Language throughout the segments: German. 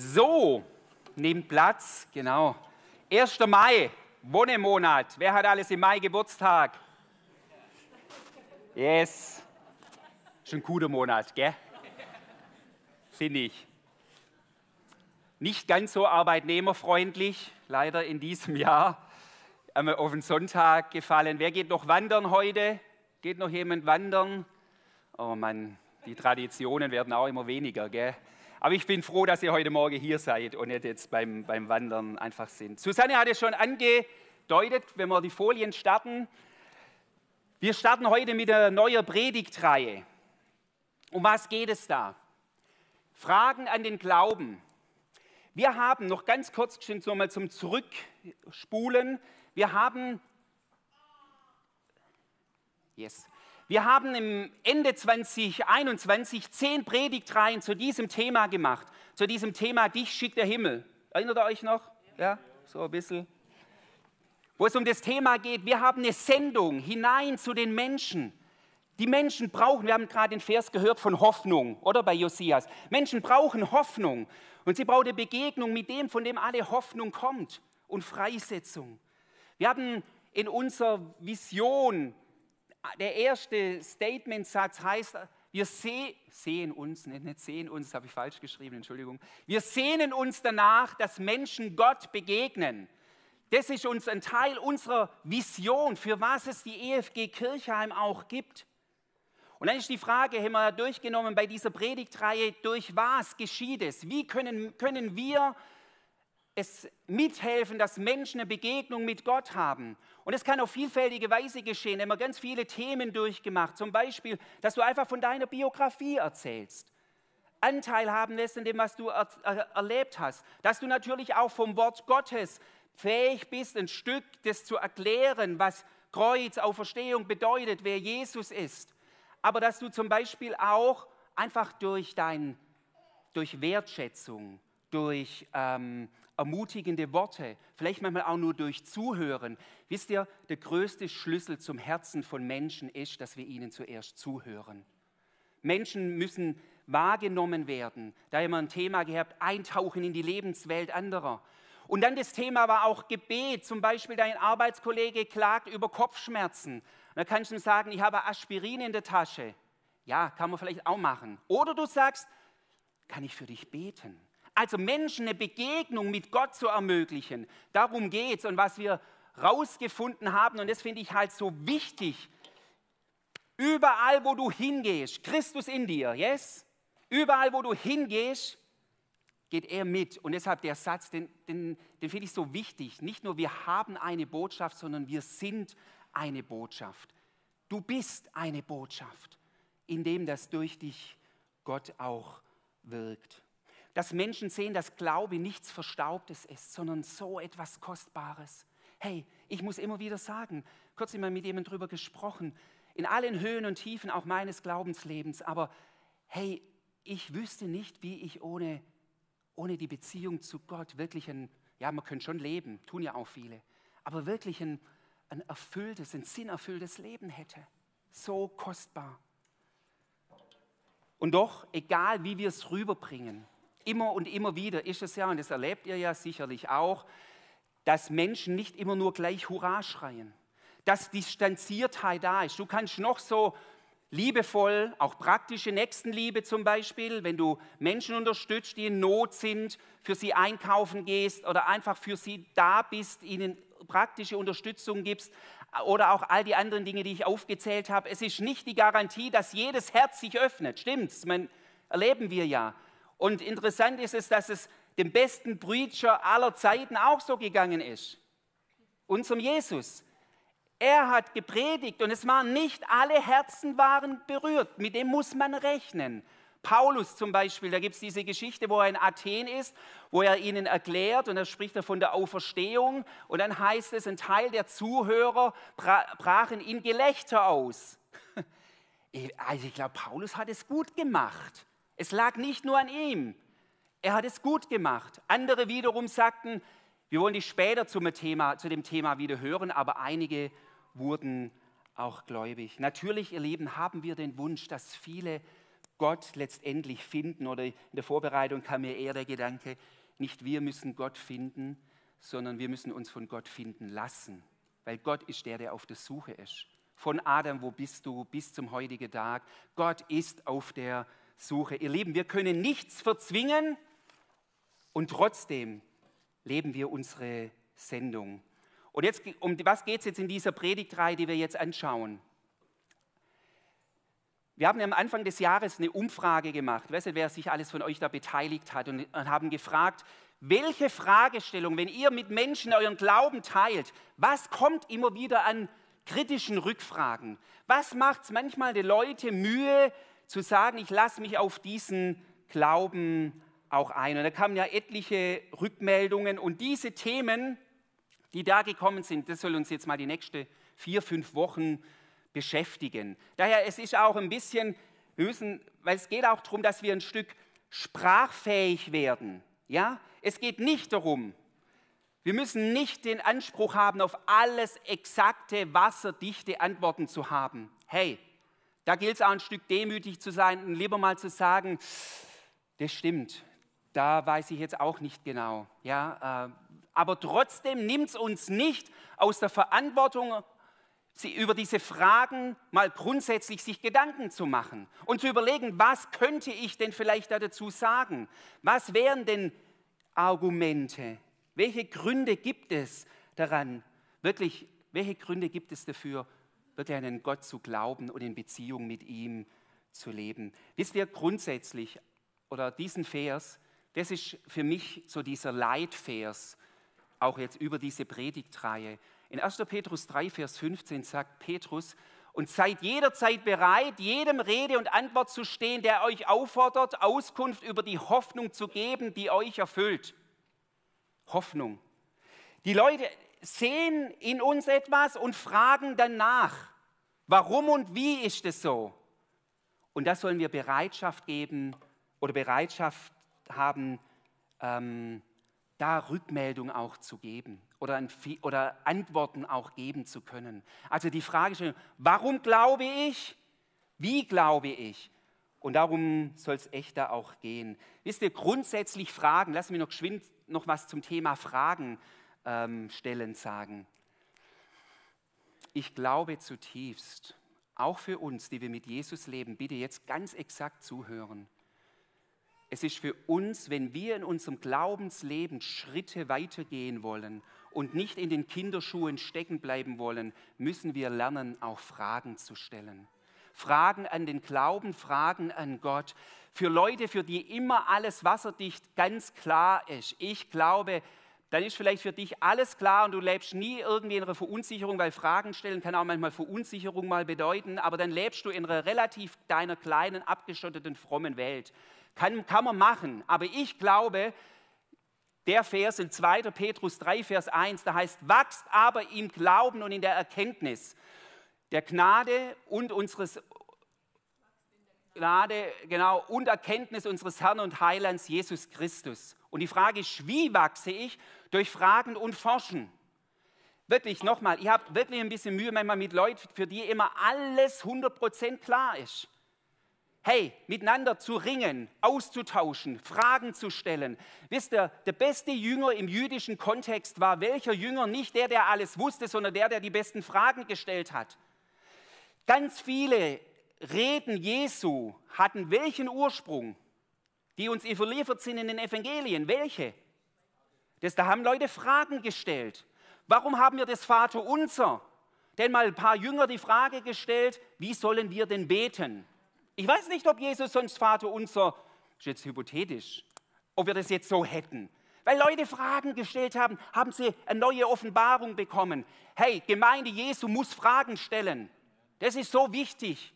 So, nehmt Platz, genau. 1. Mai, Wonnemonat. Wer hat alles im Mai Geburtstag? Yes. Schon ein guter Monat, gell? Finde ich. Nicht ganz so arbeitnehmerfreundlich, leider in diesem Jahr. Einmal auf den Sonntag gefallen. Wer geht noch wandern heute? Geht noch jemand wandern? Oh Mann, die Traditionen werden auch immer weniger, gell? Aber ich bin froh, dass ihr heute Morgen hier seid und nicht jetzt beim, beim Wandern einfach sind. Susanne hat es schon angedeutet, wenn wir die Folien starten. Wir starten heute mit einer neuen Predigtreihe. Um was geht es da? Fragen an den Glauben. Wir haben noch ganz kurz schon so mal zum Zurückspulen. Wir haben Yes. Wir haben im Ende 2021 zehn Predigtreihen zu diesem Thema gemacht, zu diesem Thema Dich schickt der Himmel. Erinnert ihr euch noch? Ja, so ein bisschen. Wo es um das Thema geht, wir haben eine Sendung hinein zu den Menschen. Die Menschen brauchen, wir haben gerade den Vers gehört von Hoffnung, oder bei Josias. Menschen brauchen Hoffnung und sie brauchen eine Begegnung mit dem, von dem alle Hoffnung kommt und Freisetzung. Wir haben in unserer Vision der erste Statementsatz heißt, wir seh, sehen uns, nicht, nicht sehen uns, habe ich falsch geschrieben, Entschuldigung. Wir sehnen uns danach, dass Menschen Gott begegnen. Das ist uns ein Teil unserer Vision, für was es die EFG Kirchheim auch gibt. Und dann ist die Frage, haben wir durchgenommen bei dieser Predigtreihe, durch was geschieht es? Wie können, können wir es mithelfen, dass Menschen eine Begegnung mit Gott haben. Und es kann auf vielfältige Weise geschehen. Wir haben ganz viele Themen durchgemacht. Zum Beispiel, dass du einfach von deiner Biografie erzählst. Anteil haben lässt in dem, was du er, er, erlebt hast. Dass du natürlich auch vom Wort Gottes fähig bist, ein Stück das zu erklären, was Kreuz, Auferstehung bedeutet, wer Jesus ist. Aber dass du zum Beispiel auch einfach durch dein, durch Wertschätzung, durch ähm, ermutigende Worte, vielleicht manchmal auch nur durch Zuhören. Wisst ihr, der größte Schlüssel zum Herzen von Menschen ist, dass wir ihnen zuerst zuhören. Menschen müssen wahrgenommen werden. Da haben wir ein Thema gehabt, eintauchen in die Lebenswelt anderer. Und dann das Thema war auch Gebet. Zum Beispiel dein Arbeitskollege klagt über Kopfschmerzen. Da kannst du ihm sagen, ich habe Aspirin in der Tasche. Ja, kann man vielleicht auch machen. Oder du sagst, kann ich für dich beten? Also Menschen eine Begegnung mit Gott zu ermöglichen. Darum geht es. Und was wir rausgefunden haben, und das finde ich halt so wichtig, überall, wo du hingehst, Christus in dir, yes? Überall, wo du hingehst, geht er mit. Und deshalb der Satz, den, den, den finde ich so wichtig. Nicht nur wir haben eine Botschaft, sondern wir sind eine Botschaft. Du bist eine Botschaft, indem das durch dich Gott auch wirkt dass Menschen sehen, dass Glaube nichts Verstaubtes ist, sondern so etwas Kostbares. Hey, ich muss immer wieder sagen, kurz immer mit jemandem drüber gesprochen, in allen Höhen und Tiefen auch meines Glaubenslebens, aber hey, ich wüsste nicht, wie ich ohne, ohne die Beziehung zu Gott wirklich ein, ja, man könnte schon leben, tun ja auch viele, aber wirklich ein, ein erfülltes, ein sinnerfülltes Leben hätte. So kostbar. Und doch, egal wie wir es rüberbringen, Immer und immer wieder ist es ja, und das erlebt ihr ja sicherlich auch, dass Menschen nicht immer nur gleich Hurra schreien, dass Distanziertheit da ist. Du kannst noch so liebevoll, auch praktische Nächstenliebe zum Beispiel, wenn du Menschen unterstützt, die in Not sind, für sie einkaufen gehst oder einfach für sie da bist, ihnen praktische Unterstützung gibst oder auch all die anderen Dinge, die ich aufgezählt habe. Es ist nicht die Garantie, dass jedes Herz sich öffnet. Stimmt's? Man, erleben wir ja. Und interessant ist es, dass es dem besten Preacher aller Zeiten auch so gegangen ist. Unserem Jesus. Er hat gepredigt und es waren nicht alle Herzen waren berührt. Mit dem muss man rechnen. Paulus zum Beispiel, da gibt es diese Geschichte, wo er in Athen ist, wo er ihnen erklärt und da spricht er von der Auferstehung und dann heißt es, ein Teil der Zuhörer brachen in Gelächter aus. Also ich glaube, Paulus hat es gut gemacht. Es lag nicht nur an ihm. Er hat es gut gemacht. Andere wiederum sagten, wir wollen dich später zum Thema, zu dem Thema wieder hören, aber einige wurden auch gläubig. Natürlich, ihr Lieben, haben wir den Wunsch, dass viele Gott letztendlich finden. Oder in der Vorbereitung kam mir eher der Gedanke, nicht wir müssen Gott finden, sondern wir müssen uns von Gott finden lassen. Weil Gott ist der, der auf der Suche ist. Von Adam, wo bist du, bis zum heutigen Tag. Gott ist auf der Suche. Ihr Lieben, wir können nichts verzwingen und trotzdem leben wir unsere Sendung. Und jetzt, um was geht es jetzt in dieser Predigtreihe, die wir jetzt anschauen? Wir haben am Anfang des Jahres eine Umfrage gemacht, ich weiß nicht, wer sich alles von euch da beteiligt hat, und haben gefragt, welche Fragestellung, wenn ihr mit Menschen euren Glauben teilt, was kommt immer wieder an kritischen Rückfragen? Was macht es manchmal den Leuten Mühe zu sagen, ich lasse mich auf diesen Glauben auch ein? Und da kamen ja etliche Rückmeldungen und diese Themen, die da gekommen sind, das soll uns jetzt mal die nächsten vier, fünf Wochen beschäftigen. Daher, es ist auch ein bisschen, wir müssen, weil es geht auch darum, dass wir ein Stück sprachfähig werden. Ja? Es geht nicht darum, wir müssen nicht den Anspruch haben, auf alles exakte, wasserdichte Antworten zu haben. Hey, da gilt es auch ein Stück demütig zu sein und lieber mal zu sagen, das stimmt, da weiß ich jetzt auch nicht genau. Ja, äh, aber trotzdem nimmt es uns nicht aus der Verantwortung, sie über diese Fragen mal grundsätzlich sich Gedanken zu machen und zu überlegen, was könnte ich denn vielleicht dazu sagen? Was wären denn Argumente? Welche Gründe gibt es daran, wirklich, welche Gründe gibt es dafür, wirklich an einen Gott zu glauben und in Beziehung mit ihm zu leben? Wisst ihr grundsätzlich, oder diesen Vers, das ist für mich so dieser Leitvers, auch jetzt über diese Predigtreihe. In 1. Petrus 3, Vers 15 sagt Petrus, und seid jederzeit bereit, jedem Rede und Antwort zu stehen, der euch auffordert, Auskunft über die Hoffnung zu geben, die euch erfüllt. Hoffnung. Die Leute sehen in uns etwas und fragen danach, warum und wie ist es so? Und das sollen wir Bereitschaft geben oder Bereitschaft haben, ähm, da Rückmeldung auch zu geben oder, oder Antworten auch geben zu können. Also die Frage warum glaube ich? Wie glaube ich? Und darum soll es echt da auch gehen. Wisst ihr, grundsätzlich Fragen, lass mich noch geschwind noch was zum Thema Fragen ähm, stellen sagen. Ich glaube zutiefst, auch für uns, die wir mit Jesus leben, bitte jetzt ganz exakt zuhören. Es ist für uns, wenn wir in unserem Glaubensleben Schritte weitergehen wollen und nicht in den Kinderschuhen stecken bleiben wollen, müssen wir lernen, auch Fragen zu stellen. Fragen an den Glauben, Fragen an Gott. Für Leute, für die immer alles wasserdicht ganz klar ist. Ich glaube, dann ist vielleicht für dich alles klar und du lebst nie irgendwie in einer Verunsicherung, weil Fragen stellen kann auch manchmal Verunsicherung mal bedeuten, aber dann lebst du in einer relativ deiner kleinen, abgeschotteten, frommen Welt. Kann, kann man machen. Aber ich glaube, der Vers in 2. Petrus 3, Vers 1, da heißt, wachst aber im Glauben und in der Erkenntnis der Gnade und unseres Gnade, genau, und Erkenntnis unseres Herrn und Heilands Jesus Christus. Und die Frage ist, wie wachse ich? Durch Fragen und Forschen. Wirklich, nochmal, ihr habt wirklich ein bisschen Mühe manchmal mit Leuten, für die immer alles 100% klar ist hey, miteinander zu ringen, auszutauschen, Fragen zu stellen. Wisst ihr, der beste Jünger im jüdischen Kontext war welcher Jünger? Nicht der, der alles wusste, sondern der, der die besten Fragen gestellt hat. Ganz viele Reden Jesu hatten welchen Ursprung, die uns überliefert sind in den Evangelien? Welche? Das, da haben Leute Fragen gestellt. Warum haben wir das Vater unser? Denn mal ein paar Jünger die Frage gestellt, wie sollen wir denn beten? Ich weiß nicht, ob Jesus sonst Vater unser, ist jetzt hypothetisch, ob wir das jetzt so hätten. Weil Leute Fragen gestellt haben, haben sie eine neue Offenbarung bekommen. Hey, Gemeinde Jesu muss Fragen stellen. Das ist so wichtig.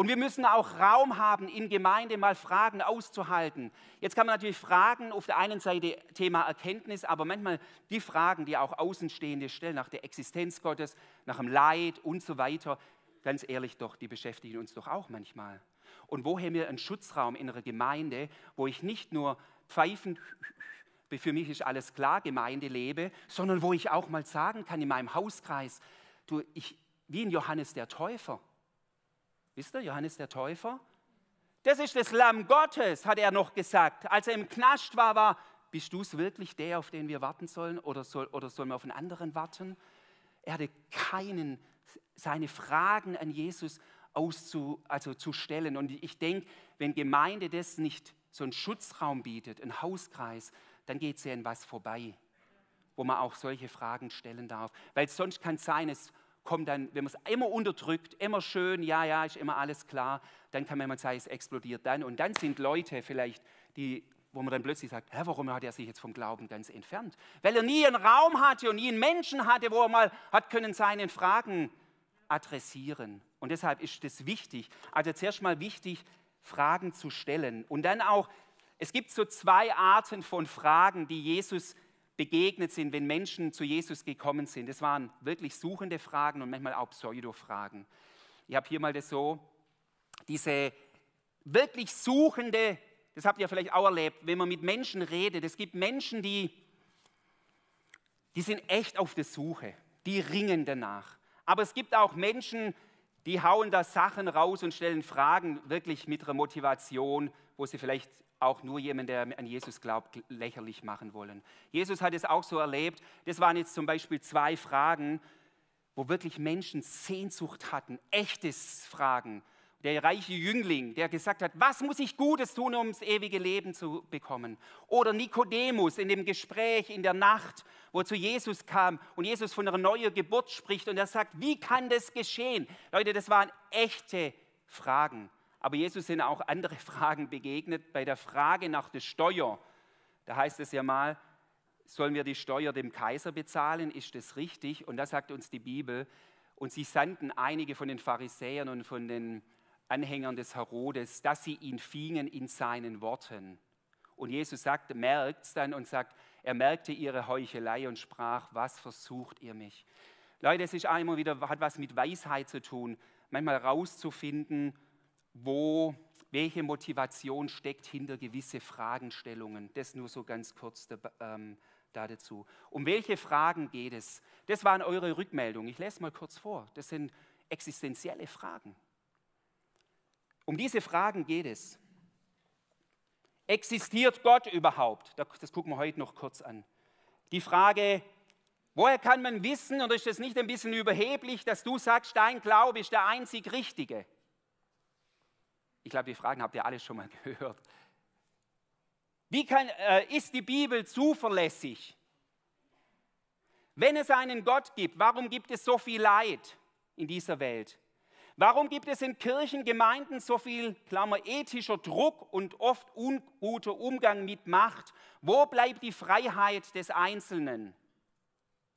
Und wir müssen auch Raum haben, in Gemeinde mal Fragen auszuhalten. Jetzt kann man natürlich fragen, auf der einen Seite Thema Erkenntnis, aber manchmal die Fragen, die auch Außenstehende stellen, nach der Existenz Gottes, nach dem Leid und so weiter, ganz ehrlich doch, die beschäftigen uns doch auch manchmal. Und wo haben wir einen Schutzraum in einer Gemeinde, wo ich nicht nur pfeifend, für mich ist alles klar, Gemeinde lebe, sondern wo ich auch mal sagen kann in meinem Hauskreis, du, ich, wie in Johannes der Täufer. Wisst ihr, Johannes der Täufer? Das ist das Lamm Gottes, hat er noch gesagt. Als er im Knast war, war, bist du es wirklich der, auf den wir warten sollen oder, soll, oder sollen wir auf einen anderen warten? Er hatte keinen, seine Fragen an Jesus auszu, also zu stellen. Und ich denke, wenn Gemeinde das nicht so einen Schutzraum bietet, einen Hauskreis, dann geht es ja in was vorbei, wo man auch solche Fragen stellen darf. Weil sonst kann es sein, es kommt dann, wenn man es immer unterdrückt, immer schön, ja, ja, ist immer alles klar, dann kann man mal sagen, es explodiert dann. Und dann sind Leute vielleicht, die, wo man dann plötzlich sagt, Hä, warum hat er sich jetzt vom Glauben ganz entfernt? Weil er nie einen Raum hatte und nie einen Menschen hatte, wo er mal hat können seinen Fragen adressieren. Und deshalb ist es wichtig, also zuerst mal wichtig, Fragen zu stellen. Und dann auch, es gibt so zwei Arten von Fragen, die Jesus begegnet sind, wenn Menschen zu Jesus gekommen sind. Das waren wirklich suchende Fragen und manchmal auch Pseudo-Fragen. Ich habe hier mal das so, diese wirklich suchende, das habt ihr vielleicht auch erlebt, wenn man mit Menschen redet. Es gibt Menschen, die, die sind echt auf der Suche, die ringen danach. Aber es gibt auch Menschen, die hauen da Sachen raus und stellen Fragen wirklich mit ihrer Motivation, wo sie vielleicht auch nur jemand, der an Jesus glaubt, lächerlich machen wollen. Jesus hat es auch so erlebt. Das waren jetzt zum Beispiel zwei Fragen, wo wirklich Menschen Sehnsucht hatten, echtes Fragen. Der reiche Jüngling, der gesagt hat, was muss ich Gutes tun, um das ewige Leben zu bekommen? Oder Nikodemus in dem Gespräch in der Nacht, wo zu Jesus kam und Jesus von einer neuen Geburt spricht und er sagt, wie kann das geschehen? Leute, das waren echte Fragen. Aber Jesus sind auch andere Fragen begegnet. Bei der Frage nach der Steuer, da heißt es ja mal, sollen wir die Steuer dem Kaiser bezahlen? Ist das richtig? Und da sagt uns die Bibel, und sie sandten einige von den Pharisäern und von den Anhängern des Herodes, dass sie ihn fingen in seinen Worten. Und Jesus merkt es dann und sagt, er merkte ihre Heuchelei und sprach, was versucht ihr mich? Leute, es ist einmal wieder, hat was mit Weisheit zu tun, manchmal rauszufinden, wo, welche Motivation steckt hinter gewisse Fragestellungen. Das nur so ganz kurz da, ähm, da dazu. Um welche Fragen geht es? Das waren eure Rückmeldungen. Ich lese mal kurz vor. Das sind existenzielle Fragen. Um diese Fragen geht es. Existiert Gott überhaupt? Das gucken wir heute noch kurz an. Die Frage, woher kann man wissen, oder ist das nicht ein bisschen überheblich, dass du sagst, dein Glaube ist der einzig Richtige? Ich glaube, die Fragen habt ihr alle schon mal gehört. Wie kann, äh, ist die Bibel zuverlässig? Wenn es einen Gott gibt, warum gibt es so viel Leid in dieser Welt? Warum gibt es in Kirchen, Gemeinden so viel, Klammer, ethischer Druck und oft unguter Umgang mit Macht? Wo bleibt die Freiheit des Einzelnen?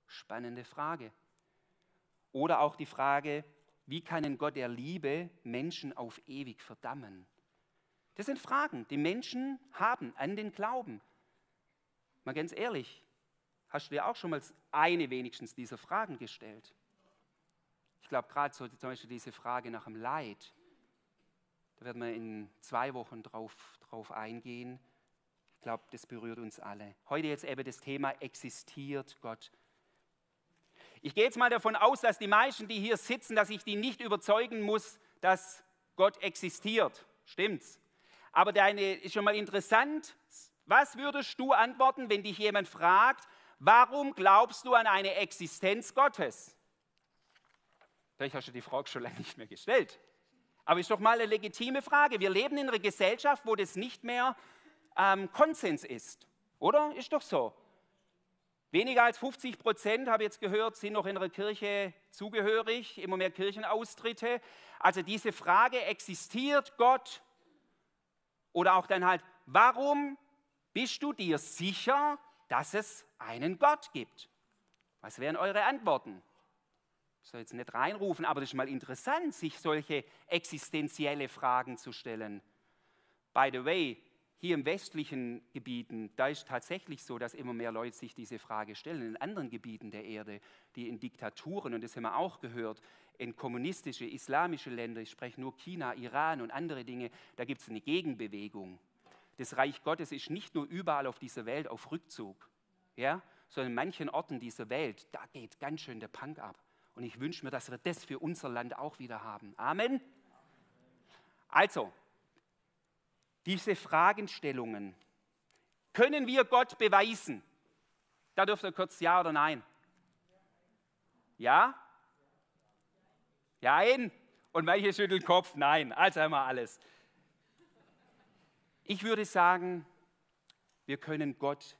Spannende Frage. Oder auch die Frage, wie kann ein Gott der Liebe Menschen auf ewig verdammen? Das sind Fragen, die Menschen haben an den Glauben. Mal ganz ehrlich, hast du dir auch schon mal eine wenigstens dieser Fragen gestellt? Ich glaube, gerade so zum Beispiel diese Frage nach dem Leid, da werden wir in zwei Wochen drauf, drauf eingehen. Ich glaube, das berührt uns alle. Heute jetzt eben das Thema, existiert Gott ich gehe jetzt mal davon aus, dass die meisten, die hier sitzen, dass ich die nicht überzeugen muss, dass Gott existiert. Stimmt's? Aber deine ist schon mal interessant. Was würdest du antworten, wenn dich jemand fragt, warum glaubst du an eine Existenz Gottes? Vielleicht hast du die Frage schon lange nicht mehr gestellt. Aber ist doch mal eine legitime Frage. Wir leben in einer Gesellschaft, wo das nicht mehr ähm, Konsens ist. Oder? Ist doch so. Weniger als 50 Prozent, habe ich jetzt gehört, sind noch in der Kirche zugehörig, immer mehr Kirchenaustritte. Also diese Frage, existiert Gott? Oder auch dann halt, warum bist du dir sicher, dass es einen Gott gibt? Was wären eure Antworten? Ich soll jetzt nicht reinrufen, aber das ist mal interessant, sich solche existenzielle Fragen zu stellen. By the way, hier im westlichen Gebieten, da ist tatsächlich so, dass immer mehr Leute sich diese Frage stellen. In anderen Gebieten der Erde, die in Diktaturen, und das haben wir auch gehört, in kommunistische, islamische Länder, ich spreche nur China, Iran und andere Dinge, da gibt es eine Gegenbewegung. Das Reich Gottes ist nicht nur überall auf dieser Welt auf Rückzug, ja, sondern in manchen Orten dieser Welt, da geht ganz schön der Punk ab. Und ich wünsche mir, dass wir das für unser Land auch wieder haben. Amen. Also, diese Fragestellungen. Können wir Gott beweisen? Da dürft ihr kurz Ja oder Nein. Ja? Nein? Und manche schütteln Kopf. Nein. Also wir alles. Ich würde sagen, wir können Gott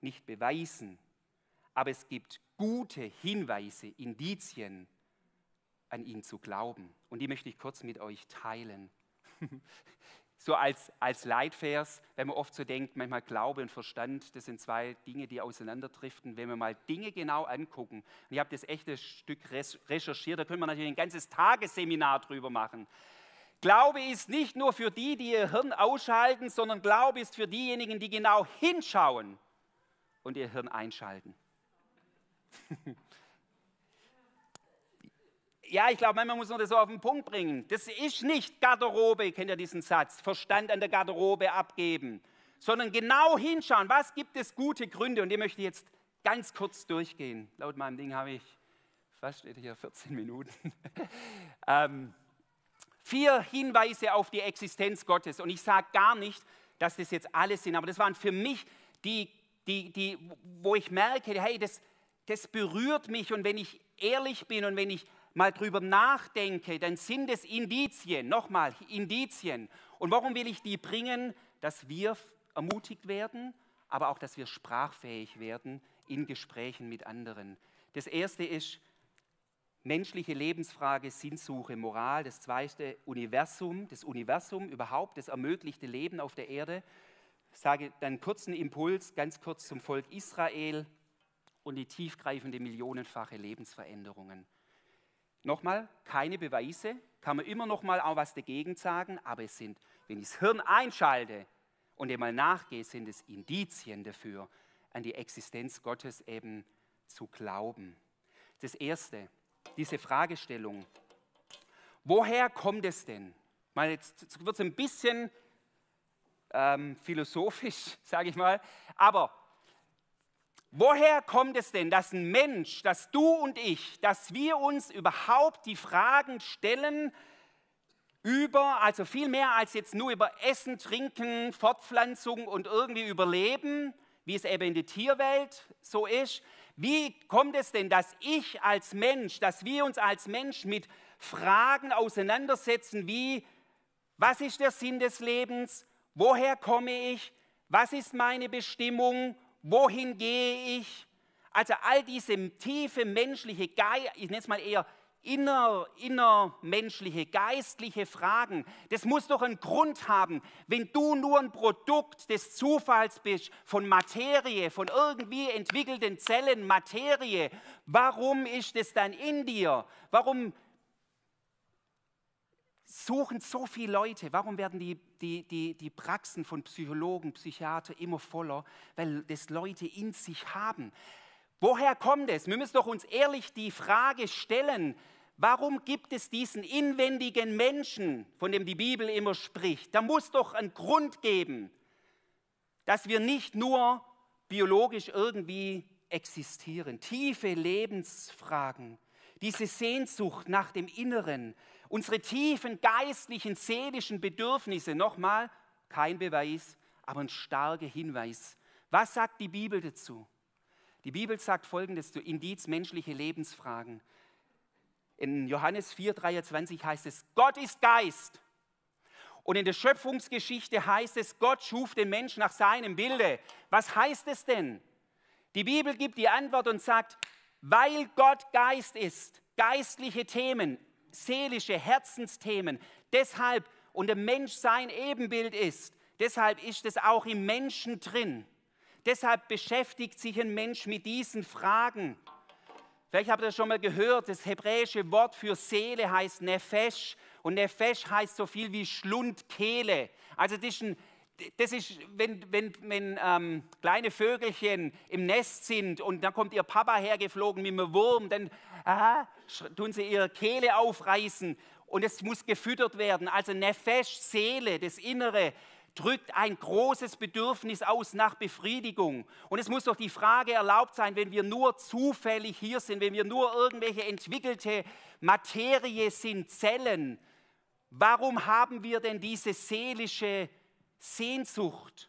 nicht beweisen, aber es gibt gute Hinweise, Indizien, an ihn zu glauben. Und die möchte ich kurz mit euch teilen. so als, als Leitvers, wenn man oft so denkt, manchmal Glaube und Verstand, das sind zwei Dinge, die auseinanderdriften. Wenn wir mal Dinge genau angucken, und ich habe das echte Stück recherchiert, da können wir natürlich ein ganzes Tagesseminar drüber machen. Glaube ist nicht nur für die, die ihr Hirn ausschalten, sondern Glaube ist für diejenigen, die genau hinschauen und ihr Hirn einschalten. ja, ich glaube, manchmal muss man das so auf den Punkt bringen. Das ist nicht Garderobe, kennt ihr diesen Satz, Verstand an der Garderobe abgeben, sondern genau hinschauen, was gibt es gute Gründe und die möchte ich jetzt ganz kurz durchgehen. Laut meinem Ding habe ich, was steht hier, 14 Minuten. ähm, vier Hinweise auf die Existenz Gottes und ich sage gar nicht, dass das jetzt alles sind, aber das waren für mich die, die, die wo ich merke, hey, das, das berührt mich und wenn ich ehrlich bin und wenn ich mal drüber nachdenke, dann sind es Indizien, nochmal Indizien. Und warum will ich die bringen? Dass wir ermutigt werden, aber auch, dass wir sprachfähig werden in Gesprächen mit anderen. Das erste ist menschliche Lebensfrage, Sinnsuche, Moral. Das zweite Universum, das Universum überhaupt, das ermöglichte Leben auf der Erde. Ich sage dann kurzen Impuls, ganz kurz zum Volk Israel und die tiefgreifende millionenfache Lebensveränderungen. Nochmal, keine Beweise, kann man immer noch mal auch was dagegen sagen, aber es sind, wenn ich das Hirn einschalte und dem mal nachgehe, sind es Indizien dafür, an die Existenz Gottes eben zu glauben. Das Erste, diese Fragestellung, woher kommt es denn? Mal jetzt wird es ein bisschen ähm, philosophisch, sage ich mal, aber Woher kommt es denn, dass ein Mensch, dass du und ich, dass wir uns überhaupt die Fragen stellen über, also viel mehr als jetzt nur über Essen, Trinken, Fortpflanzung und irgendwie Überleben, wie es eben in der Tierwelt so ist. Wie kommt es denn, dass ich als Mensch, dass wir uns als Mensch mit Fragen auseinandersetzen wie, was ist der Sinn des Lebens? Woher komme ich? Was ist meine Bestimmung? Wohin gehe ich? Also all diese tiefe menschliche, ich nenne es mal eher inner, innermenschliche, geistliche Fragen, das muss doch einen Grund haben. Wenn du nur ein Produkt des Zufalls bist, von Materie, von irgendwie entwickelten Zellen, Materie, warum ist es dann in dir? Warum suchen so viele Leute, warum werden die, die, die, die Praxen von Psychologen, Psychiater immer voller? Weil das Leute in sich haben. Woher kommt es? Wir müssen doch uns ehrlich die Frage stellen, warum gibt es diesen inwendigen Menschen, von dem die Bibel immer spricht? Da muss doch einen Grund geben, dass wir nicht nur biologisch irgendwie existieren. Tiefe Lebensfragen, diese Sehnsucht nach dem Inneren, Unsere tiefen geistlichen, seelischen Bedürfnisse, nochmal, kein Beweis, aber ein starker Hinweis. Was sagt die Bibel dazu? Die Bibel sagt folgendes zu Indiz menschliche Lebensfragen. In Johannes 4,23 heißt es, Gott ist Geist. Und in der Schöpfungsgeschichte heißt es, Gott schuf den Menschen nach seinem Bilde. Was heißt es denn? Die Bibel gibt die Antwort und sagt, weil Gott Geist ist, geistliche Themen, seelische Herzensthemen. Deshalb, und der Mensch sein Ebenbild ist, deshalb ist es auch im Menschen drin. Deshalb beschäftigt sich ein Mensch mit diesen Fragen. Vielleicht habt ihr das schon mal gehört, das hebräische Wort für Seele heißt Nefesh und Nefesh heißt so viel wie Schlund, Kehle. Also das ist, ein, das ist wenn, wenn, wenn ähm, kleine Vögelchen im Nest sind und dann kommt ihr Papa hergeflogen mit einem Wurm, dann aha, tun sie ihre Kehle aufreißen und es muss gefüttert werden. Also Nefesh, Seele, das Innere, drückt ein großes Bedürfnis aus nach Befriedigung. Und es muss doch die Frage erlaubt sein, wenn wir nur zufällig hier sind, wenn wir nur irgendwelche entwickelte Materie sind, Zellen, warum haben wir denn diese seelische Sehnsucht.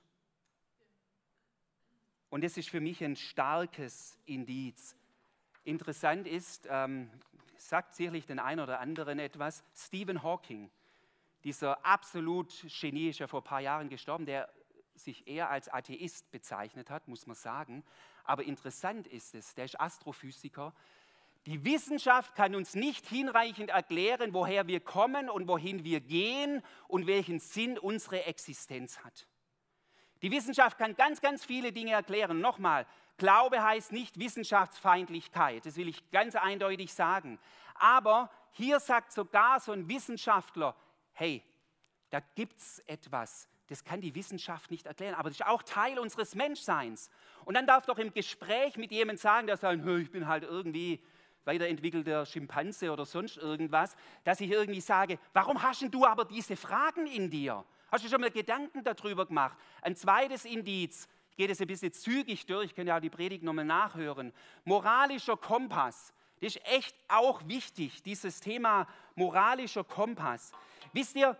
Und das ist für mich ein starkes Indiz. Interessant ist, ähm, sagt sicherlich den einen oder anderen etwas, Stephen Hawking, dieser absolut Genie, ist ja vor ein paar Jahren gestorben, der sich eher als Atheist bezeichnet hat, muss man sagen. Aber interessant ist es, der ist Astrophysiker. Die Wissenschaft kann uns nicht hinreichend erklären, woher wir kommen und wohin wir gehen und welchen Sinn unsere Existenz hat. Die Wissenschaft kann ganz, ganz viele Dinge erklären. Nochmal, Glaube heißt nicht Wissenschaftsfeindlichkeit, das will ich ganz eindeutig sagen. Aber hier sagt sogar so ein Wissenschaftler, hey, da gibt es etwas, das kann die Wissenschaft nicht erklären, aber das ist auch Teil unseres Menschseins. Und dann darf doch im Gespräch mit jemandem sagen, der sagt, ich bin halt irgendwie weiterentwickelter Schimpanse oder sonst irgendwas, dass ich irgendwie sage, warum hast du aber diese Fragen in dir? Hast du schon mal Gedanken darüber gemacht? Ein zweites Indiz, ich gehe das ein bisschen zügig durch, ich kann ja die Predigt nochmal nachhören. Moralischer Kompass, das ist echt auch wichtig, dieses Thema moralischer Kompass. Wisst ihr,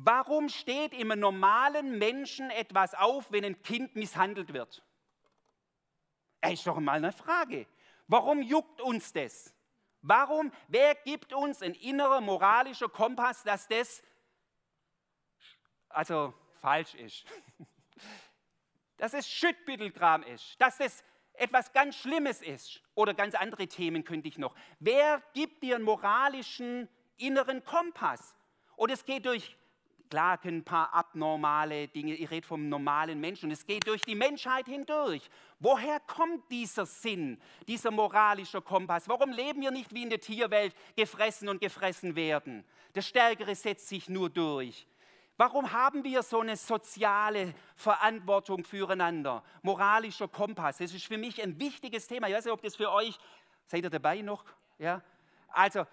Warum steht im normalen Menschen etwas auf, wenn ein Kind misshandelt wird? Das ist doch mal eine Frage. Warum juckt uns das? Warum, wer gibt uns ein innerer moralischer Kompass, dass das also falsch ist? Dass es Schüttbüttelkram ist, dass das etwas ganz Schlimmes ist oder ganz andere Themen könnte ich noch. Wer gibt dir einen moralischen inneren Kompass? Und es geht durch Klar ein paar abnormale Dinge, ich rede vom normalen Menschen es geht durch die Menschheit hindurch. Woher kommt dieser Sinn, dieser moralische Kompass? Warum leben wir nicht wie in der Tierwelt, gefressen und gefressen werden? Das Stärkere setzt sich nur durch. Warum haben wir so eine soziale Verantwortung füreinander? Moralischer Kompass, das ist für mich ein wichtiges Thema. Ich weiß nicht, ob das für euch, seid ihr dabei noch? Ja? Also,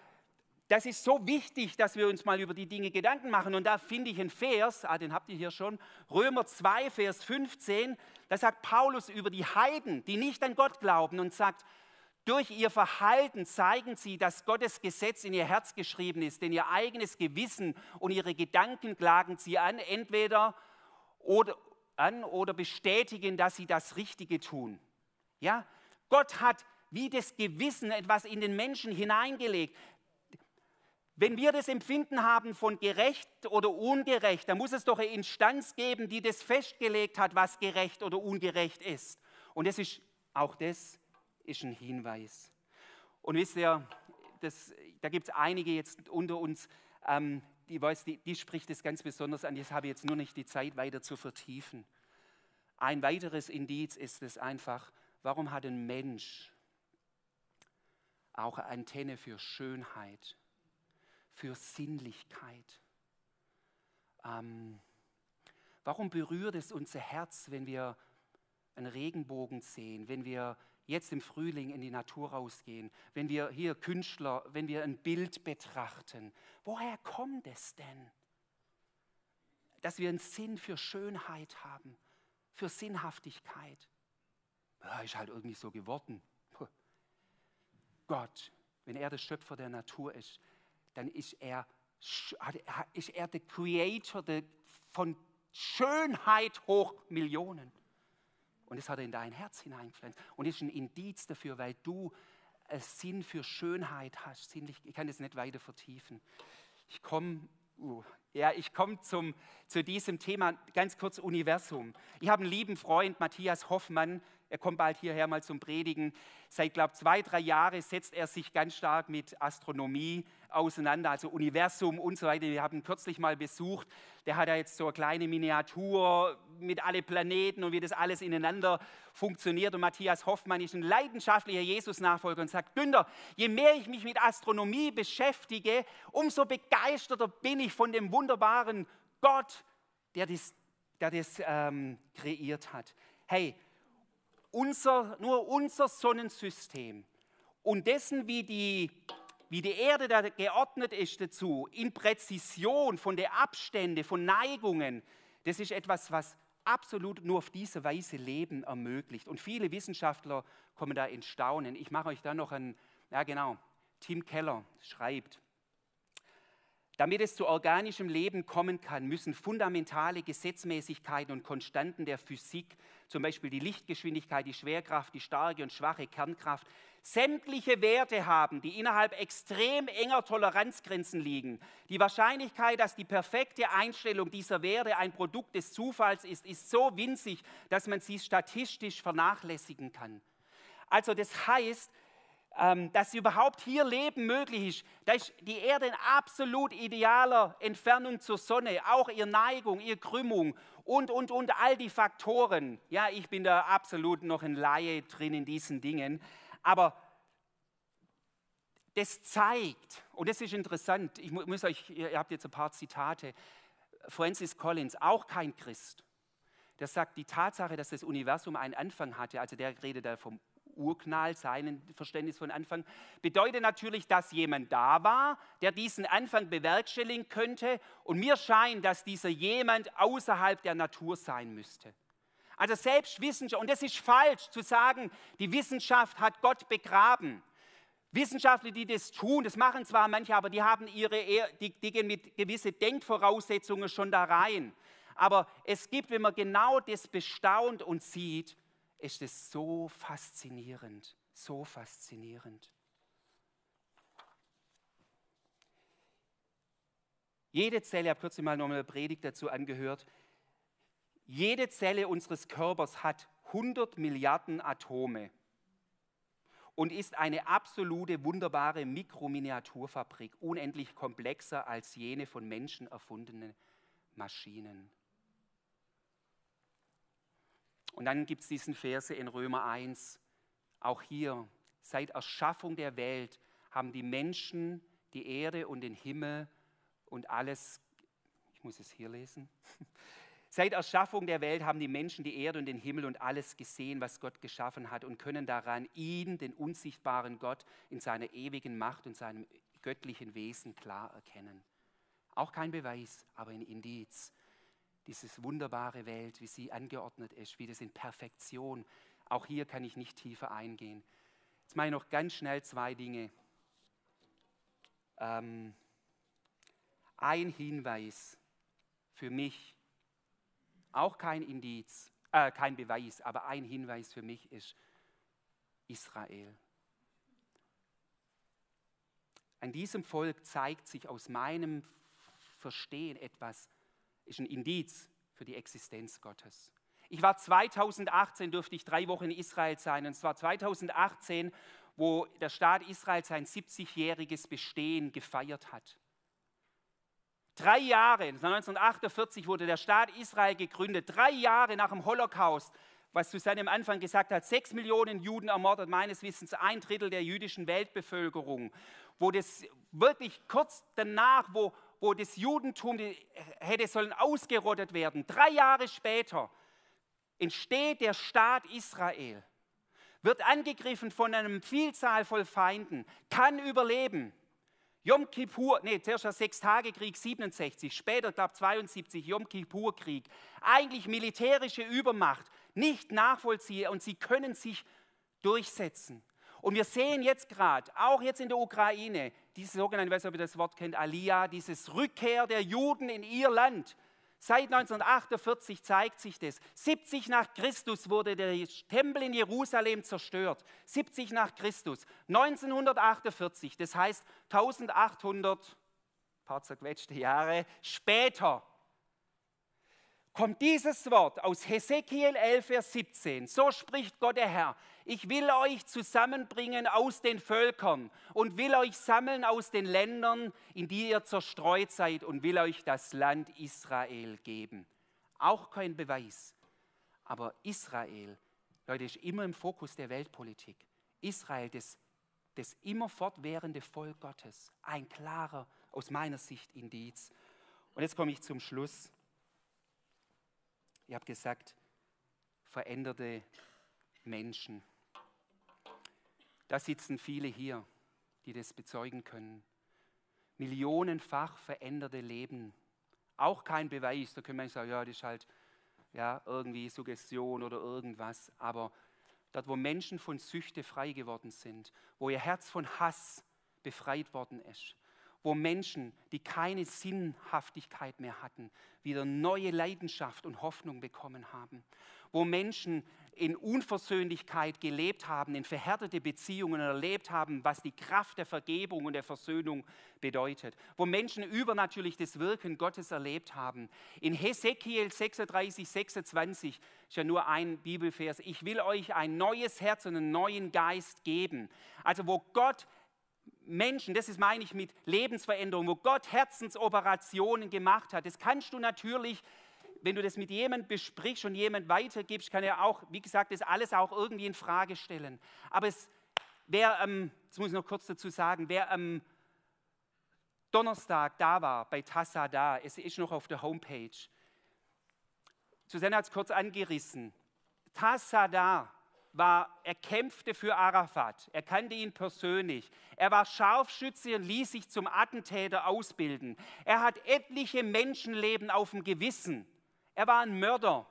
das ist so wichtig, dass wir uns mal über die Dinge Gedanken machen. Und da finde ich einen Vers, ah, den habt ihr hier schon, Römer 2, Vers 15, da sagt Paulus über die Heiden, die nicht an Gott glauben und sagt, durch ihr Verhalten zeigen sie, dass Gottes Gesetz in ihr Herz geschrieben ist, denn ihr eigenes Gewissen und ihre Gedanken klagen sie an, entweder oder, an oder bestätigen, dass sie das Richtige tun. Ja, Gott hat wie das Gewissen etwas in den Menschen hineingelegt. Wenn wir das Empfinden haben von gerecht oder ungerecht, dann muss es doch eine Instanz geben, die das festgelegt hat, was gerecht oder ungerecht ist. Und das ist, auch das ist ein Hinweis. Und wisst ihr, das, da gibt es einige jetzt unter uns, ähm, die, weiß, die, die spricht es ganz besonders an. Das habe ich jetzt nur nicht die Zeit weiter zu vertiefen. Ein weiteres Indiz ist es einfach, warum hat ein Mensch auch Antenne für Schönheit? für Sinnlichkeit. Ähm, warum berührt es unser Herz, wenn wir einen Regenbogen sehen, wenn wir jetzt im Frühling in die Natur rausgehen, wenn wir hier Künstler, wenn wir ein Bild betrachten? Woher kommt es denn? Dass wir einen Sinn für Schönheit haben, für Sinnhaftigkeit. Ja, ist halt irgendwie so geworden. Gott, wenn er der Schöpfer der Natur ist, dann ist er, ist er der Creator von Schönheit hoch Millionen. Und das hat er in dein Herz hineingepflanzt. Und das ist ein Indiz dafür, weil du einen Sinn für Schönheit hast. Sinnlich, ich kann das nicht weiter vertiefen. Ich komme uh, ja, ich zu diesem Thema ganz kurz Universum. Ich habe einen lieben Freund, Matthias Hoffmann, er kommt bald hierher mal zum Predigen. Seit, glaube zwei, drei Jahren setzt er sich ganz stark mit Astronomie auseinander, also Universum und so weiter. Wir haben kürzlich mal besucht. Der hat ja jetzt so eine kleine Miniatur mit alle Planeten und wie das alles ineinander funktioniert. Und Matthias Hoffmann ist ein leidenschaftlicher Jesus-Nachfolger und sagt, Günther, je mehr ich mich mit Astronomie beschäftige, umso begeisterter bin ich von dem wunderbaren Gott, der das, der das ähm, kreiert hat. Hey, unser, nur unser Sonnensystem und dessen, wie die, wie die Erde da geordnet ist dazu, in Präzision von der Abstände, von Neigungen, das ist etwas, was absolut nur auf diese Weise Leben ermöglicht. Und viele Wissenschaftler kommen da in Staunen. Ich mache euch da noch ein, ja genau, Tim Keller schreibt, Damit es zu organischem Leben kommen kann, müssen fundamentale Gesetzmäßigkeiten und Konstanten der Physik, zum Beispiel die Lichtgeschwindigkeit, die Schwerkraft, die starke und schwache Kernkraft, sämtliche Werte haben, die innerhalb extrem enger Toleranzgrenzen liegen. Die Wahrscheinlichkeit, dass die perfekte Einstellung dieser Werte ein Produkt des Zufalls ist, ist so winzig, dass man sie statistisch vernachlässigen kann. Also das heißt, ähm, dass überhaupt hier Leben möglich ist. Da ist die Erde in absolut idealer Entfernung zur Sonne, auch ihre Neigung, ihre Krümmung und, und, und all die Faktoren. Ja, ich bin da absolut noch ein Laie drin in diesen Dingen. Aber das zeigt, und das ist interessant, ich muss euch, ihr habt jetzt ein paar Zitate, Francis Collins, auch kein Christ, der sagt, die Tatsache, dass das Universum einen Anfang hatte, also der redet da vom Urknall, sein Verständnis von Anfang, bedeutet natürlich, dass jemand da war, der diesen Anfang bewerkstelligen könnte. Und mir scheint, dass dieser jemand außerhalb der Natur sein müsste. Also selbst Wissenschaft, und das ist falsch zu sagen, die Wissenschaft hat Gott begraben. Wissenschaftler, die das tun, das machen zwar manche, aber die haben ihre, die, die gehen mit gewissen Denkvoraussetzungen schon da rein. Aber es gibt, wenn man genau das bestaunt und sieht, ist es so faszinierend, so faszinierend. Jede Zelle, ich habe kürzlich mal noch eine Predigt dazu angehört, jede Zelle unseres Körpers hat 100 Milliarden Atome und ist eine absolute, wunderbare Mikrominiaturfabrik, unendlich komplexer als jene von Menschen erfundenen Maschinen. Und dann gibt es diesen Verse in Römer 1, auch hier, seit Erschaffung der Welt haben die Menschen die Erde und den Himmel und alles, ich muss es hier lesen, Seit Erschaffung der Welt haben die Menschen die Erde und den Himmel und alles gesehen, was Gott geschaffen hat und können daran ihn, den unsichtbaren Gott, in seiner ewigen Macht und seinem göttlichen Wesen klar erkennen. Auch kein Beweis, aber ein Indiz. Dieses wunderbare Welt, wie sie angeordnet ist, wie das in Perfektion. Auch hier kann ich nicht tiefer eingehen. Jetzt mache ich noch ganz schnell zwei Dinge. Ähm, ein Hinweis für mich auch kein Indiz, äh, kein Beweis, aber ein Hinweis für mich ist Israel. An diesem Volk zeigt sich aus meinem Verstehen etwas, ist ein Indiz für die Existenz Gottes. Ich war 2018, durfte ich drei Wochen in Israel sein, und zwar 2018, wo der Staat Israel sein 70-jähriges Bestehen gefeiert hat. Drei Jahre, 1948 wurde der Staat Israel gegründet, drei Jahre nach dem Holocaust, was Susanne am Anfang gesagt hat, sechs Millionen Juden ermordet, meines Wissens ein Drittel der jüdischen Weltbevölkerung, wo das wirklich kurz danach, wo, wo das Judentum hätte sollen ausgerottet werden, drei Jahre später entsteht der Staat Israel, wird angegriffen von einer Vielzahl von Feinden, kann überleben Yom Kippur, nee, zuerst der Sechstagekrieg 67, später, glaube 72, Yom Kippur-Krieg. Eigentlich militärische Übermacht, nicht nachvollziehbar und sie können sich durchsetzen. Und wir sehen jetzt gerade, auch jetzt in der Ukraine, diese sogenannte, weiß nicht, ob ihr das Wort kennt, Aliyah, dieses Rückkehr der Juden in ihr Land. Seit 1948 zeigt sich das. 70 nach Christus wurde der Tempel in Jerusalem zerstört. 70 nach Christus. 1948, das heißt 1800, paar zerquetschte Jahre später, kommt dieses Wort aus Hesekiel 11, Vers 17. So spricht Gott der Herr. Ich will euch zusammenbringen aus den Völkern und will euch sammeln aus den Ländern, in die ihr zerstreut seid und will euch das Land Israel geben. Auch kein Beweis. Aber Israel, Leute, ist immer im Fokus der Weltpolitik. Israel, das, das immer fortwährende Volk Gottes. Ein klarer, aus meiner Sicht, Indiz. Und jetzt komme ich zum Schluss. Ihr habt gesagt, veränderte Menschen. Da sitzen viele hier, die das bezeugen können. Millionenfach veränderte Leben. Auch kein Beweis, da können wir sagen, ja, das ist halt ja, irgendwie Suggestion oder irgendwas. Aber dort, wo Menschen von Süchte frei geworden sind, wo ihr Herz von Hass befreit worden ist, wo Menschen, die keine Sinnhaftigkeit mehr hatten, wieder neue Leidenschaft und Hoffnung bekommen haben. Wo Menschen in Unversöhnlichkeit gelebt haben, in verhärtete Beziehungen erlebt haben, was die Kraft der Vergebung und der Versöhnung bedeutet. Wo Menschen übernatürlich das Wirken Gottes erlebt haben. In Hesekiel 36, 26 ist ja nur ein Bibelvers. Ich will euch ein neues Herz und einen neuen Geist geben. Also wo Gott Menschen, das ist meine ich mit Lebensveränderung, wo Gott Herzensoperationen gemacht hat. Das kannst du natürlich, wenn du das mit jemandem besprichst und jemand weitergibst, kann er auch, wie gesagt, das alles auch irgendwie in Frage stellen. Aber es, wer, ähm, das muss ich noch kurz dazu sagen, wer am Donnerstag da war bei Tassada, es ist noch auf der Homepage. Susanne hat es kurz angerissen. Tassada war, er kämpfte für Arafat. Er kannte ihn persönlich. Er war Scharfschütze und ließ sich zum Attentäter ausbilden. Er hat etliche Menschenleben auf dem Gewissen. Er war ein Mörder.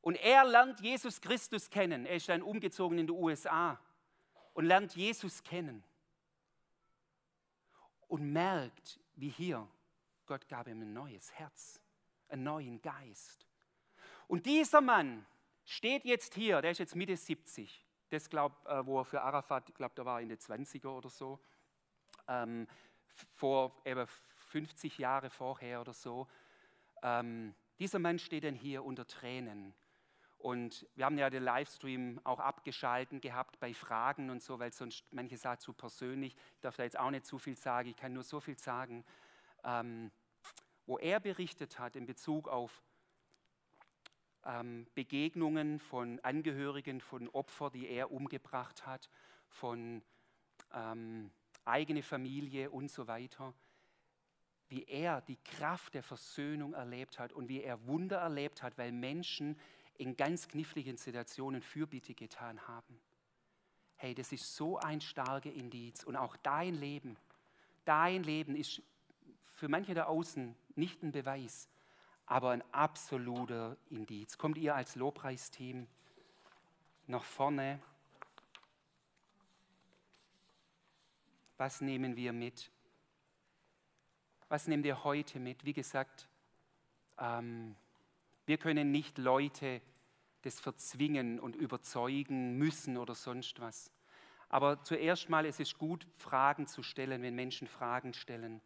Und er lernt Jesus Christus kennen. Er ist dann umgezogen in die USA und lernt Jesus kennen. Und merkt, wie hier, Gott gab ihm ein neues Herz, einen neuen Geist. Und dieser Mann, steht jetzt hier, der ist jetzt Mitte 70, das glaubt, äh, wo er für Arafat, ich glaube, der war in den 20er oder so, ähm, vor eben 50 Jahre vorher oder so. Ähm, dieser Mann steht dann hier unter Tränen. Und wir haben ja den Livestream auch abgeschalten gehabt bei Fragen und so, weil sonst manche sagen zu persönlich. Ich darf da jetzt auch nicht zu viel sagen, ich kann nur so viel sagen. Ähm, wo er berichtet hat in Bezug auf ähm, Begegnungen von Angehörigen von Opfern, die er umgebracht hat, von ähm, eigene Familie und so weiter, wie er die Kraft der Versöhnung erlebt hat und wie er Wunder erlebt hat, weil Menschen in ganz kniffligen Situationen Fürbitte getan haben. Hey, das ist so ein starker Indiz und auch dein Leben, dein Leben ist für manche da außen nicht ein Beweis, aber ein absoluter Indiz. Kommt ihr als Lobpreisteam nach vorne? Was nehmen wir mit? Was nehmt ihr heute mit? Wie gesagt, ähm, wir können nicht Leute das verzwingen und überzeugen müssen oder sonst was. Aber zuerst mal, es ist gut, Fragen zu stellen, wenn Menschen Fragen stellen.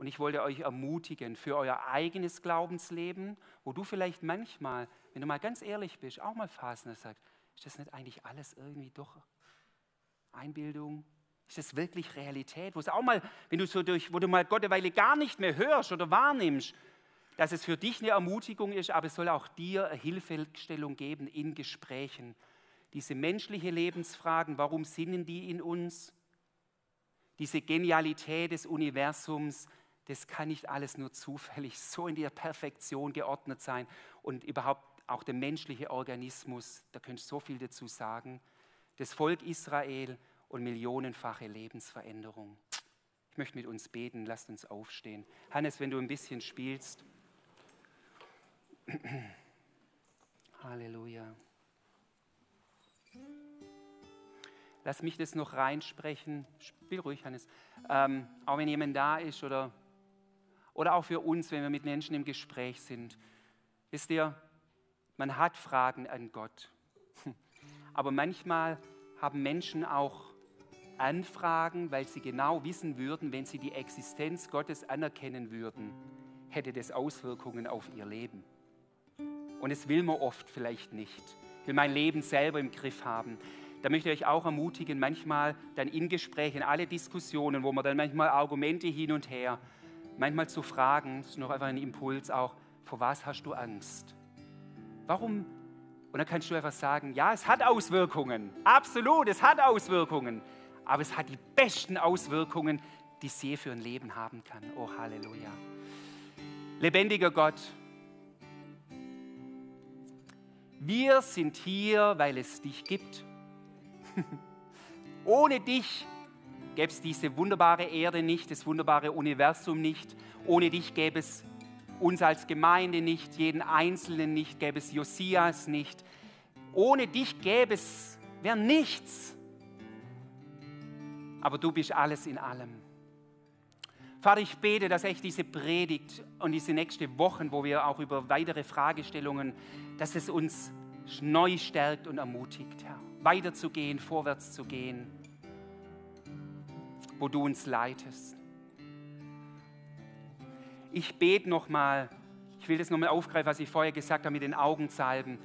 Und ich wollte euch ermutigen für euer eigenes Glaubensleben, wo du vielleicht manchmal, wenn du mal ganz ehrlich bist, auch mal Phasen sagst, ist das nicht eigentlich alles irgendwie doch Einbildung? Ist das wirklich Realität? Wo es auch mal, wenn du so durch, wo du mal Gott eine Weile gar nicht mehr hörst oder wahrnimmst, dass es für dich eine Ermutigung ist, aber es soll auch dir eine Hilfestellung geben in Gesprächen. Diese menschliche Lebensfragen, warum sinnen die in uns? Diese Genialität des Universums, das kann nicht alles nur zufällig so in der Perfektion geordnet sein und überhaupt auch der menschliche Organismus, da könnt ihr so viel dazu sagen. Das Volk Israel und millionenfache Lebensveränderung. Ich möchte mit uns beten, lasst uns aufstehen. Hannes, wenn du ein bisschen spielst. Halleluja. Lass mich das noch reinsprechen. Spiel ruhig, Hannes. Ähm, auch wenn jemand da ist oder oder auch für uns, wenn wir mit Menschen im Gespräch sind. Wisst ihr, man hat Fragen an Gott. Aber manchmal haben Menschen auch Anfragen, weil sie genau wissen würden, wenn sie die Existenz Gottes anerkennen würden, hätte das Auswirkungen auf ihr Leben. Und es will man oft vielleicht nicht. Ich will mein Leben selber im Griff haben. Da möchte ich euch auch ermutigen, manchmal dann in Gesprächen, alle Diskussionen, wo man dann manchmal Argumente hin und her, manchmal zu fragen, das ist noch einfach ein Impuls auch, vor was hast du Angst? Warum? Und dann kannst du einfach sagen, ja, es hat Auswirkungen, absolut, es hat Auswirkungen, aber es hat die besten Auswirkungen, die es je für ein Leben haben kann. Oh, Halleluja. Lebendiger Gott, wir sind hier, weil es dich gibt. Ohne dich gäbe es diese wunderbare Erde nicht, das wunderbare Universum nicht. Ohne dich gäbe es uns als Gemeinde nicht, jeden Einzelnen nicht, gäbe es Josias nicht. Ohne dich gäbe es, wäre nichts. Aber du bist alles in allem. Vater, ich bete, dass echt diese Predigt und diese nächsten Wochen, wo wir auch über weitere Fragestellungen, dass es uns neu stärkt und ermutigt, Herr, weiterzugehen, vorwärts zu gehen, wo du uns leitest. Ich bete nochmal, ich will das nochmal aufgreifen, was ich vorher gesagt habe mit den Augensalben.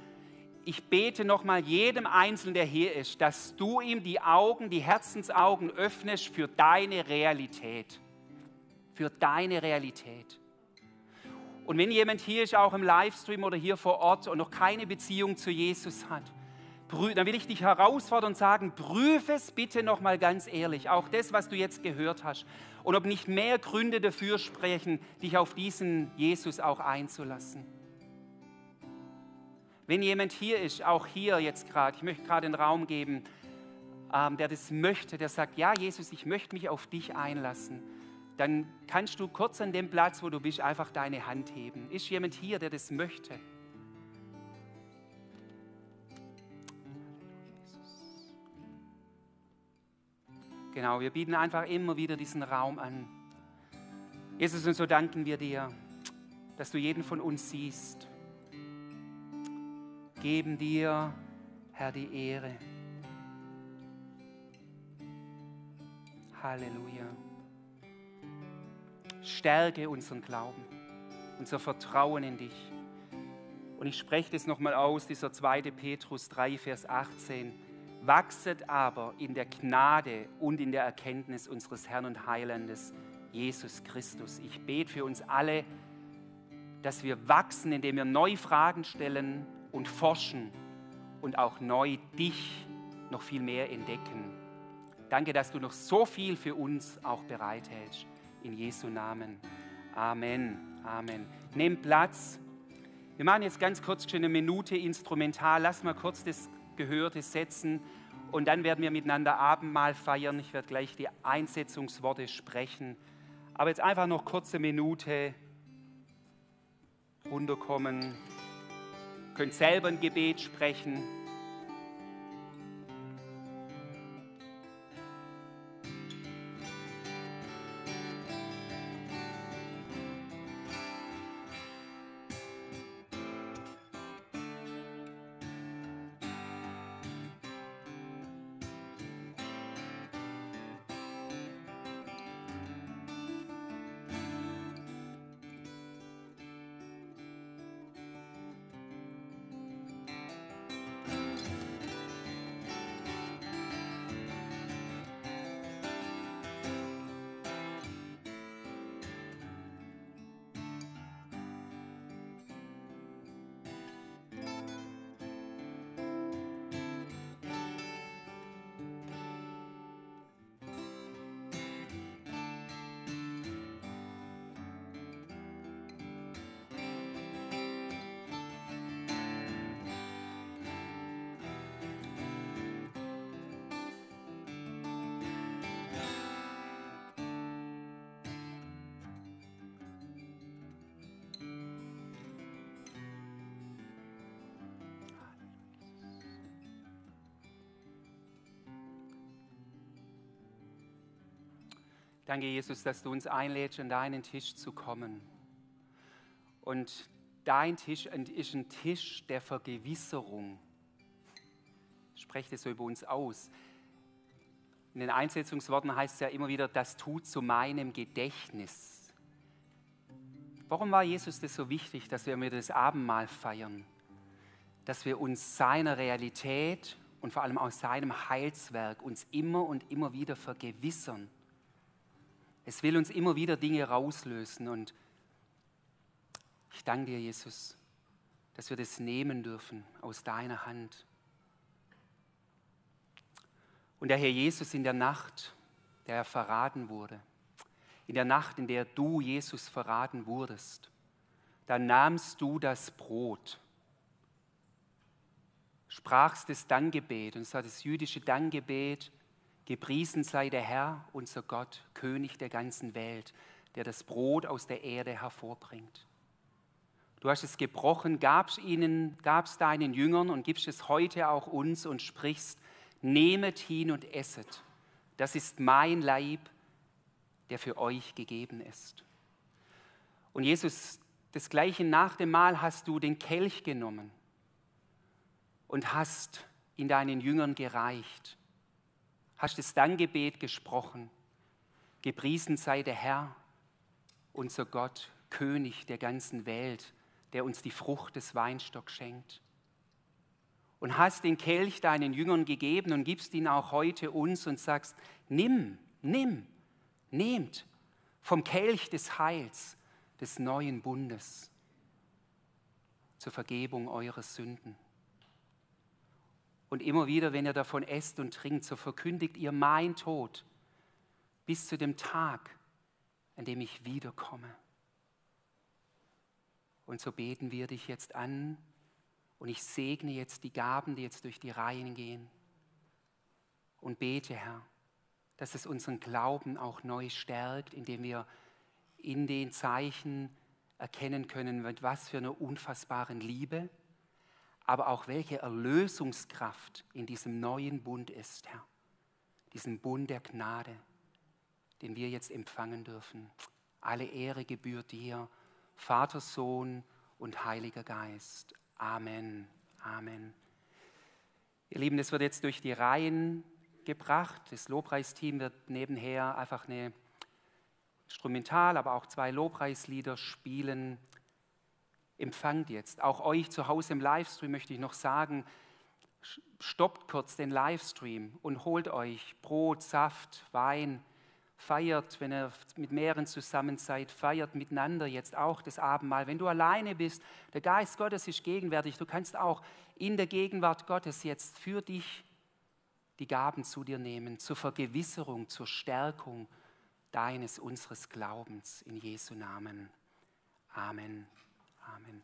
Ich bete nochmal jedem Einzelnen, der hier ist, dass du ihm die Augen, die Herzensaugen öffnest für deine Realität. Für deine Realität. Und wenn jemand hier ist, auch im Livestream oder hier vor Ort und noch keine Beziehung zu Jesus hat, dann will ich dich herausfordern und sagen, prüfe es bitte nochmal ganz ehrlich, auch das, was du jetzt gehört hast. Und ob nicht mehr Gründe dafür sprechen, dich auf diesen Jesus auch einzulassen. Wenn jemand hier ist, auch hier jetzt gerade, ich möchte gerade einen Raum geben, ähm, der das möchte, der sagt, ja Jesus, ich möchte mich auf dich einlassen, dann kannst du kurz an dem Platz, wo du bist, einfach deine Hand heben. Ist jemand hier, der das möchte? Genau, wir bieten einfach immer wieder diesen Raum an. Jesus, und so danken wir dir, dass du jeden von uns siehst. Geben dir, Herr, die Ehre. Halleluja. Stärke unseren Glauben, unser Vertrauen in dich. Und ich spreche das nochmal aus, dieser 2. Petrus 3, Vers 18. Wachset aber in der Gnade und in der Erkenntnis unseres Herrn und Heilandes, Jesus Christus. Ich bete für uns alle, dass wir wachsen, indem wir neue Fragen stellen und forschen und auch neu dich noch viel mehr entdecken. Danke, dass du noch so viel für uns auch bereithältst. In Jesu Namen. Amen. Amen. Nehmt Platz. Wir machen jetzt ganz kurz schon eine Minute instrumental. Lass mal kurz das Gehörte setzen und dann werden wir miteinander Abendmahl feiern. Ich werde gleich die Einsetzungsworte sprechen. Aber jetzt einfach noch kurze Minute runterkommen. Ihr könnt selber ein Gebet sprechen. Danke, Jesus, dass du uns einlädst, an deinen Tisch zu kommen. Und dein Tisch ist ein Tisch der Vergewisserung. Sprecht es so über uns aus. In den Einsetzungsworten heißt es ja immer wieder, das tut zu meinem Gedächtnis. Warum war Jesus das so wichtig, dass wir mir das Abendmahl feiern? Dass wir uns seiner Realität und vor allem aus seinem Heilswerk uns immer und immer wieder vergewissern. Es will uns immer wieder Dinge rauslösen und ich danke dir, Jesus, dass wir das nehmen dürfen aus deiner Hand. Und der Herr Jesus in der Nacht, der er verraten wurde, in der Nacht, in der du, Jesus, verraten wurdest, da nahmst du das Brot, sprachst das Dankgebet, und es war das jüdische Dankgebet, Gepriesen sei der Herr, unser Gott, König der ganzen Welt, der das Brot aus der Erde hervorbringt. Du hast es gebrochen, gabst ihnen, gabst deinen Jüngern und gibst es heute auch uns und sprichst: Nehmet hin und esset. Das ist mein Leib, der für euch gegeben ist. Und Jesus, das gleiche nach dem Mahl hast du den Kelch genommen und hast ihn deinen Jüngern gereicht, hast das Dankgebet gesprochen. Gepriesen sei der Herr, unser Gott, König der ganzen Welt, der uns die Frucht des Weinstocks schenkt. Und hast den Kelch deinen Jüngern gegeben und gibst ihn auch heute uns und sagst, nimm, nimm, nehmt vom Kelch des Heils, des neuen Bundes zur Vergebung eurer Sünden. Und immer wieder, wenn ihr davon esst und trinkt, so verkündigt ihr mein Tod bis zu dem Tag, an dem ich wiederkomme. Und so beten wir dich jetzt an und ich segne jetzt die Gaben, die jetzt durch die Reihen gehen. Und bete, Herr, dass es unseren Glauben auch neu stärkt, indem wir in den Zeichen erkennen können, mit was für einer unfassbaren Liebe, aber auch welche Erlösungskraft in diesem neuen Bund ist, Herr. Diesen Bund der Gnade, den wir jetzt empfangen dürfen. Alle Ehre gebührt dir, Vater, Sohn und Heiliger Geist. Amen. Amen. Ihr Lieben, das wird jetzt durch die Reihen gebracht. Das Lobpreisteam wird nebenher einfach eine Instrumental, aber auch zwei Lobpreislieder spielen. Empfangt jetzt. Auch euch zu Hause im Livestream möchte ich noch sagen, stoppt kurz den Livestream und holt euch Brot, Saft, Wein, feiert, wenn ihr mit mehreren zusammen seid, feiert miteinander jetzt auch das Abendmahl. Wenn du alleine bist, der Geist Gottes ist gegenwärtig, du kannst auch in der Gegenwart Gottes jetzt für dich die Gaben zu dir nehmen, zur Vergewisserung, zur Stärkung deines, unseres Glaubens in Jesu Namen. Amen. Amen.